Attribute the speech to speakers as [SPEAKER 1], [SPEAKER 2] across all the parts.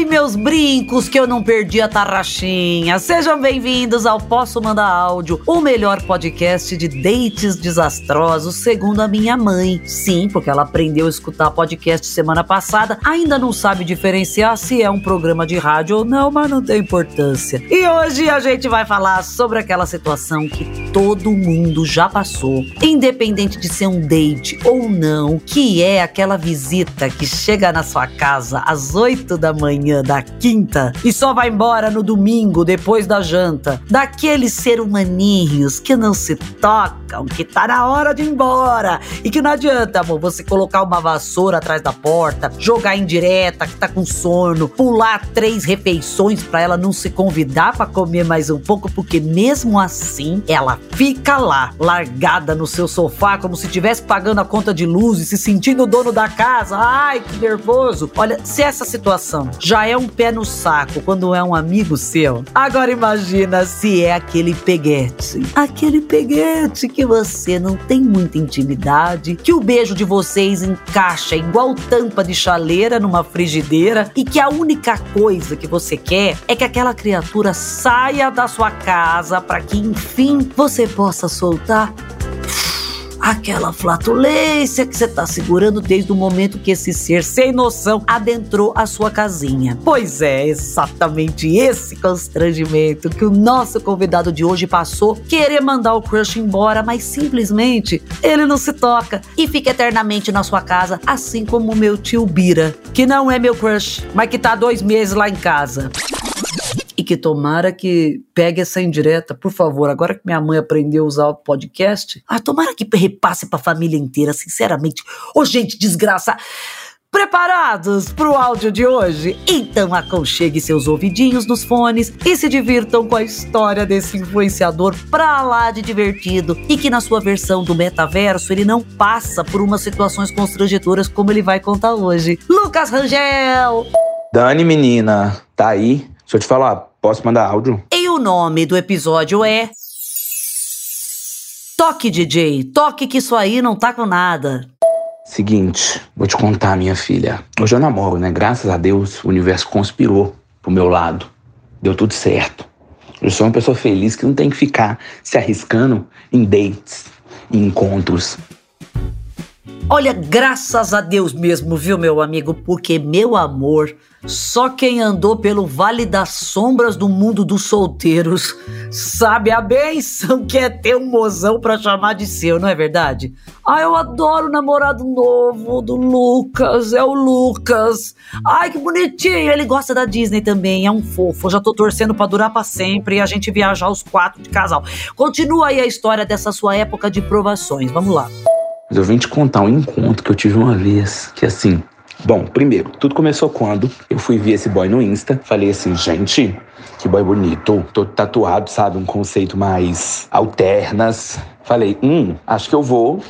[SPEAKER 1] Oi, meus brincos, que eu não perdi a tarraxinha. Sejam bem-vindos ao Posso Mandar Áudio, o melhor podcast de dates desastrosos, segundo a minha mãe. Sim, porque ela aprendeu a escutar podcast semana passada, ainda não sabe diferenciar se é um programa de rádio ou não, mas não tem importância. E hoje a gente vai falar sobre aquela situação que todo mundo já passou, independente de ser um date ou não, que é aquela visita que chega na sua casa às 8 da manhã manhã da quinta e só vai embora no domingo depois da janta. Daqueles ser humaninhos que não se tocam, que tá na hora de ir embora e que não adianta, amor, você colocar uma vassoura atrás da porta, jogar em direta que tá com sono, pular três refeições para ela não se convidar para comer mais um pouco, porque mesmo assim ela fica lá, largada no seu sofá como se estivesse pagando a conta de luz e se sentindo o dono da casa. Ai, que nervoso. Olha, se essa situação já é um pé no saco quando é um amigo seu. Agora imagina se é aquele peguete. Aquele peguete que você não tem muita intimidade, que o beijo de vocês encaixa igual tampa de chaleira numa frigideira e que a única coisa que você quer é que aquela criatura saia da sua casa para que enfim você possa soltar aquela flatulência que você tá segurando desde o momento que esse ser sem noção adentrou a sua casinha. Pois é, exatamente esse constrangimento que o nosso convidado de hoje passou, querer mandar o crush embora, mas simplesmente ele não se toca e fica eternamente na sua casa, assim como o meu tio Bira, que não é meu crush, mas que tá dois meses lá em casa que tomara que pegue essa indireta, por favor. Agora que minha mãe aprendeu a usar o podcast, ah, tomara que repasse pra família inteira, sinceramente. Ô, gente, desgraça. Preparados para o áudio de hoje? Então aconchegue seus ouvidinhos nos fones e se divirtam com a história desse influenciador pra lá de divertido e que na sua versão do metaverso ele não passa por umas situações constrangedoras como ele vai contar hoje. Lucas Rangel!
[SPEAKER 2] Dani, menina, tá aí? Deixa eu te falar, Posso mandar áudio?
[SPEAKER 1] E o nome do episódio é. Toque, DJ. Toque que isso aí não tá com nada.
[SPEAKER 2] Seguinte, vou te contar, minha filha. Hoje eu namoro, né? Graças a Deus, o universo conspirou pro meu lado. Deu tudo certo. Eu sou uma pessoa feliz que não tem que ficar se arriscando em dates, em encontros.
[SPEAKER 1] Olha, graças a Deus mesmo, viu, meu amigo? Porque, meu amor, só quem andou pelo Vale das Sombras do mundo dos solteiros sabe a benção que é ter um mozão pra chamar de seu, não é verdade? Ah, eu adoro o namorado novo do Lucas, é o Lucas. Ai, que bonitinho, ele gosta da Disney também, é um fofo. Eu já tô torcendo pra durar pra sempre e a gente viajar os quatro de casal. Continua aí a história dessa sua época de provações, vamos lá.
[SPEAKER 2] Mas eu vim te contar um encontro que eu tive uma vez, que assim, Bom, primeiro, tudo começou quando eu fui ver esse boy no Insta. Falei assim, gente, que boy bonito. Tô tatuado, sabe? Um conceito mais alternas. Falei, hum, acho que eu vou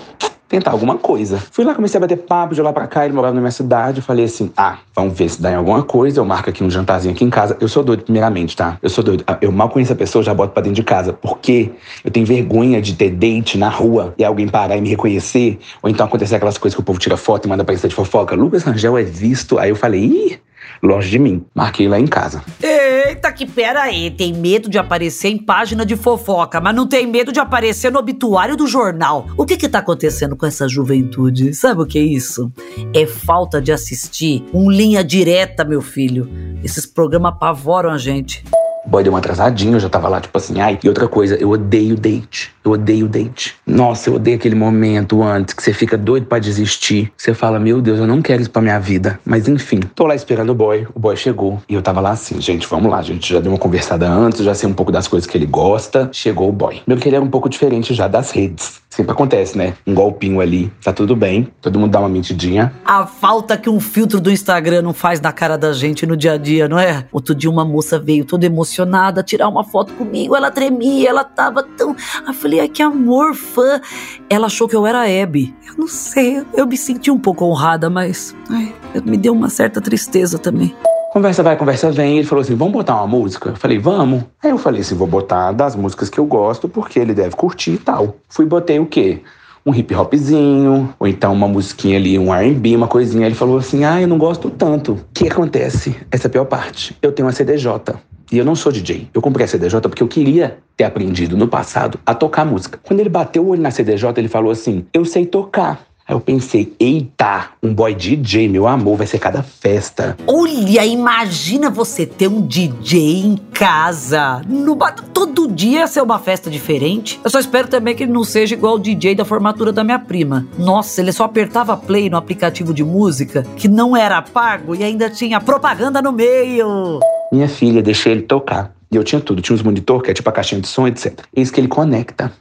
[SPEAKER 2] tentar alguma coisa. Fui lá, comecei a bater papo de lá pra cá, ele morava na minha cidade. Eu falei assim: ah, vamos ver se dá em alguma coisa. Eu marco aqui um jantarzinho aqui em casa. Eu sou doido, primeiramente, tá? Eu sou doido. Eu mal conheço a pessoa, já boto pra dentro de casa. Porque eu tenho vergonha de ter date na rua e alguém parar e me reconhecer. Ou então acontecer aquelas coisas que o povo tira foto e manda pra Insta de fofoca. Lucas Rangel é visto. Aí eu falei: ih longe de mim. Marquei lá em casa.
[SPEAKER 1] Eita, que pera aí. Tem medo de aparecer em página de fofoca, mas não tem medo de aparecer no obituário do jornal. O que que tá acontecendo com essa juventude? Sabe o que é isso? É falta de assistir um linha direta, meu filho. Esses programas apavoram a gente.
[SPEAKER 2] Boy deu uma atrasadinha, eu já tava lá, tipo assim, ai. E outra coisa, eu odeio date. Eu odeio date. Nossa, eu odeio aquele momento antes que você fica doido para desistir. Você fala, meu Deus, eu não quero isso pra minha vida. Mas enfim, tô lá esperando o boy. O boy chegou. E eu tava lá assim, gente, vamos lá. A gente já deu uma conversada antes, já sei um pouco das coisas que ele gosta. Chegou o boy. Meu que ele era um pouco diferente já das redes. Sempre acontece, né? Um golpinho ali, tá tudo bem. Todo mundo dá uma mentidinha.
[SPEAKER 1] A falta que um filtro do Instagram não faz na cara da gente no dia a dia, não é? Outro dia uma moça veio toda emocionada emocionada, tirar uma foto comigo. Ela tremia, ela tava tão. Eu falei, ai, que amor, fã. Ela achou que eu era Abby. Eu não sei, eu me senti um pouco honrada, mas. Ai, me deu uma certa tristeza também.
[SPEAKER 2] Conversa vai, conversa vem. Ele falou assim: vamos botar uma música? Eu falei, vamos. Aí eu falei assim: vou botar das músicas que eu gosto, porque ele deve curtir e tal. Fui botei o quê? um hip hopzinho, ou então uma musiquinha ali, um R&B, uma coisinha. Ele falou assim: "Ah, eu não gosto tanto". O que acontece? Essa é a pior parte. Eu tenho uma CDJ. E eu não sou DJ. Eu comprei a CDJ porque eu queria ter aprendido no passado a tocar música. Quando ele bateu o olho na CDJ, ele falou assim: "Eu sei tocar". Aí eu pensei, eita, um boy DJ, meu amor, vai ser cada festa.
[SPEAKER 1] Olha, imagina você ter um DJ em casa. No, todo dia ser uma festa diferente. Eu só espero também que ele não seja igual o DJ da formatura da minha prima. Nossa, ele só apertava play no aplicativo de música, que não era pago e ainda tinha propaganda no meio.
[SPEAKER 2] Minha filha, deixei ele tocar. E eu tinha tudo, tinha uns monitor, que é tipo a caixinha de som, etc. Eis que ele conecta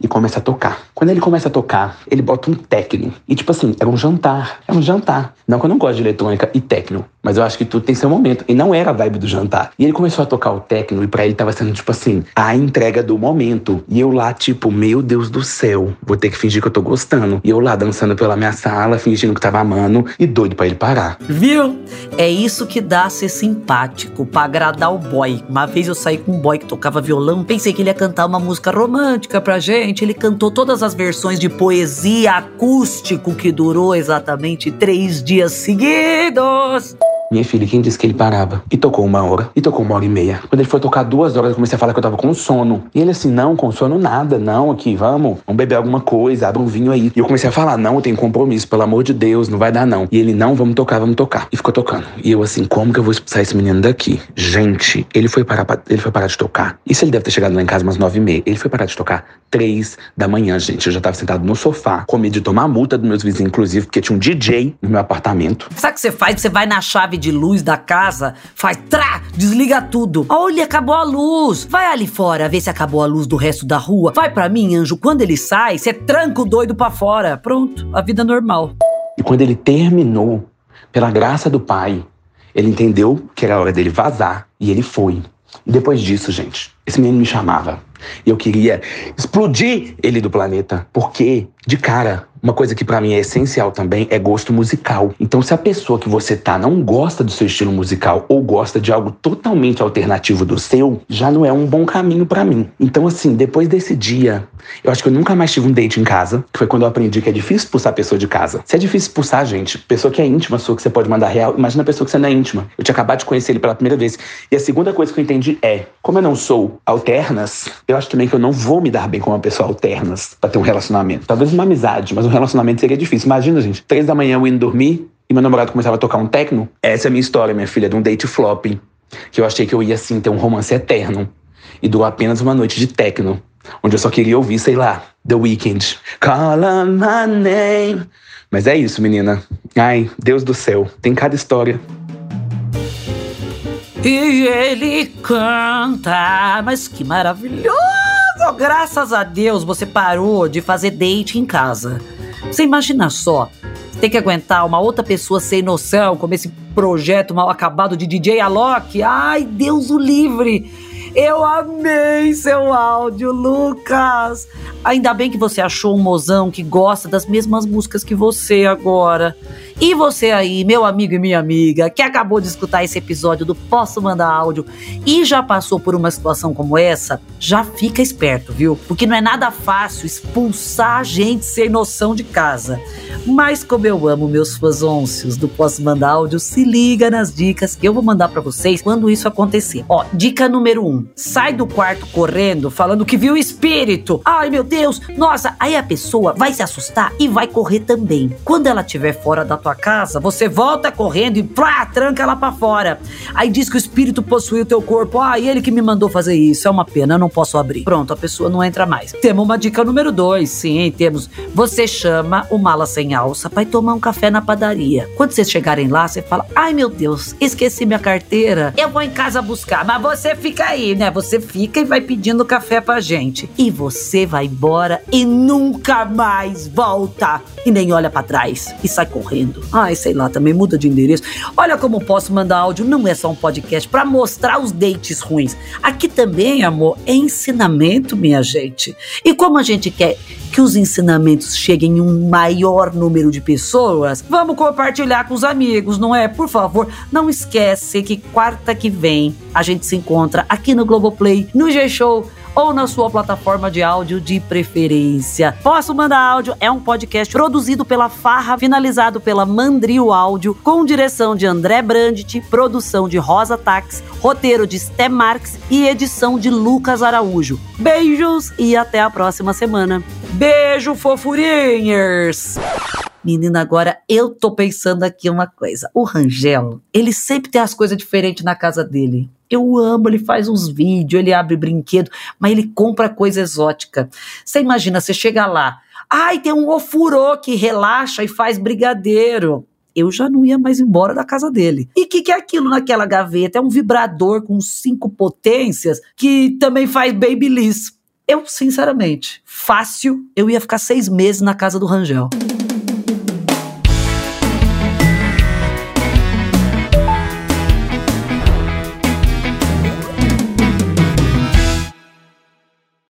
[SPEAKER 2] e começa a tocar. Quando ele começa a tocar, ele bota um techno. E tipo assim, era um jantar. É um jantar. Não que eu não gosto de eletrônica e techno, mas eu acho que tudo tem seu momento. E não era a vibe do jantar. E ele começou a tocar o techno e pra ele tava sendo tipo assim, a entrega do momento. E eu lá, tipo, meu Deus do céu, vou ter que fingir que eu tô gostando. E eu lá dançando pela minha sala, fingindo que tava amando e doido para ele parar.
[SPEAKER 1] Viu? É isso que dá ser simpático, pra agradar o boy. Uma vez eu saí com um boy que tocava violão, pensei que ele ia cantar uma música romântica pra gente. Ele cantou todas as versões de poesia acústico que durou exatamente três dias seguidos.
[SPEAKER 2] Minha filha, quem disse que ele parava? E tocou uma hora, e tocou uma hora e meia. Quando ele foi tocar duas horas, eu comecei a falar que eu tava com sono. E ele assim, não, com sono nada, não, aqui, vamos, vamos beber alguma coisa, abre um vinho aí. E eu comecei a falar, não, eu tenho compromisso, pelo amor de Deus, não vai dar não. E ele, não, vamos tocar, vamos tocar. E ficou tocando. E eu assim, como que eu vou expulsar esse menino daqui? Gente, ele foi parar, pra, ele foi parar de tocar. Isso ele deve ter chegado lá em casa umas nove e meia. Ele foi parar de tocar três da manhã, gente. Eu já tava sentado no sofá, com medo de tomar multa dos meus vizinhos, inclusive, porque tinha um DJ no meu apartamento.
[SPEAKER 1] Sabe o que você faz? Você vai na chave de luz da casa faz trá, desliga tudo. Olha, acabou a luz. Vai ali fora ver se acabou a luz do resto da rua. Vai para mim, anjo. Quando ele sai, você tranca o doido para fora. Pronto, a vida normal.
[SPEAKER 2] E quando ele terminou, pela graça do pai, ele entendeu que era hora dele vazar e ele foi. E depois disso, gente, esse menino me chamava. E eu queria explodir ele do planeta. Porque, de cara, uma coisa que para mim é essencial também é gosto musical. Então, se a pessoa que você tá não gosta do seu estilo musical ou gosta de algo totalmente alternativo do seu, já não é um bom caminho para mim. Então, assim, depois desse dia, eu acho que eu nunca mais tive um date em casa, que foi quando eu aprendi que é difícil expulsar a pessoa de casa. Se é difícil expulsar, gente, pessoa que é íntima sua, que você pode mandar real, imagina a pessoa que você não é íntima. Eu tinha acabado de conhecer ele pela primeira vez. E a segunda coisa que eu entendi é, como eu não sou alternas, eu acho também que eu não vou me dar bem com uma pessoa alternas pra ter um relacionamento. Talvez uma amizade, mas um relacionamento seria difícil. Imagina, gente, três da manhã eu indo dormir e meu namorado começava a tocar um techno. Essa é a minha história, minha filha, de um date flop. Que eu achei que eu ia, assim, ter um romance eterno. E durou apenas uma noite de techno. Onde eu só queria ouvir, sei lá, The Weeknd. Call my name. Mas é isso, menina. Ai, Deus do céu, tem cada história.
[SPEAKER 1] E ele canta, mas que maravilhoso! Graças a Deus você parou de fazer date em casa. Você imagina só, tem que aguentar uma outra pessoa sem noção, como esse projeto mal acabado de DJ Alok. Ai, Deus o livre! Eu amei seu áudio, Lucas! Ainda bem que você achou um mozão que gosta das mesmas músicas que você agora. E você aí, meu amigo e minha amiga, que acabou de escutar esse episódio do Posso Mandar Áudio e já passou por uma situação como essa, já fica esperto, viu? Porque não é nada fácil expulsar gente sem noção de casa. Mas como eu amo meus fãzôncios do Posso Mandar Áudio, se liga nas dicas que eu vou mandar para vocês quando isso acontecer. Ó, dica número um, sai do quarto correndo falando que viu espírito. Ai meu Deus, nossa, aí a pessoa vai se assustar e vai correr também. Quando ela estiver fora da tua casa, você volta correndo e plá, tranca ela para fora. Aí diz que o espírito possuiu teu corpo. Ah, ele que me mandou fazer isso. É uma pena, eu não posso abrir. Pronto, a pessoa não entra mais. Temos uma dica número dois. Sim, temos. Você chama o mala sem alça para tomar um café na padaria. Quando vocês chegarem lá, você fala: Ai meu Deus, esqueci minha carteira. Eu vou em casa buscar. Mas você fica aí, né? Você fica e vai pedindo café pra gente. E você vai embora e nunca mais volta. E nem olha para trás e sai correndo. Ai, sei lá, também muda de endereço. Olha como posso mandar áudio, não é só um podcast para mostrar os dates ruins. Aqui também, amor, é ensinamento, minha gente. E como a gente quer que os ensinamentos cheguem em um maior número de pessoas, vamos compartilhar com os amigos, não é? Por favor, não esquece que quarta que vem a gente se encontra aqui no Globoplay, no G-Show ou na sua plataforma de áudio de preferência. Posso Mandar Áudio é um podcast produzido pela Farra, finalizado pela Mandrio Áudio, com direção de André Brandt, produção de Rosa Tax, roteiro de Sté Marx e edição de Lucas Araújo. Beijos e até a próxima semana. Beijo, fofurinhers! Menina, agora eu tô pensando aqui uma coisa. O Rangel, ele sempre tem as coisas diferentes na casa dele. Eu amo, ele faz uns vídeos, ele abre brinquedo, mas ele compra coisa exótica. Você imagina, você chega lá, ai, tem um ofurô que relaxa e faz brigadeiro. Eu já não ia mais embora da casa dele. E o que, que é aquilo naquela gaveta? É um vibrador com cinco potências que também faz babyliss. Eu, sinceramente, fácil, eu ia ficar seis meses na casa do Rangel.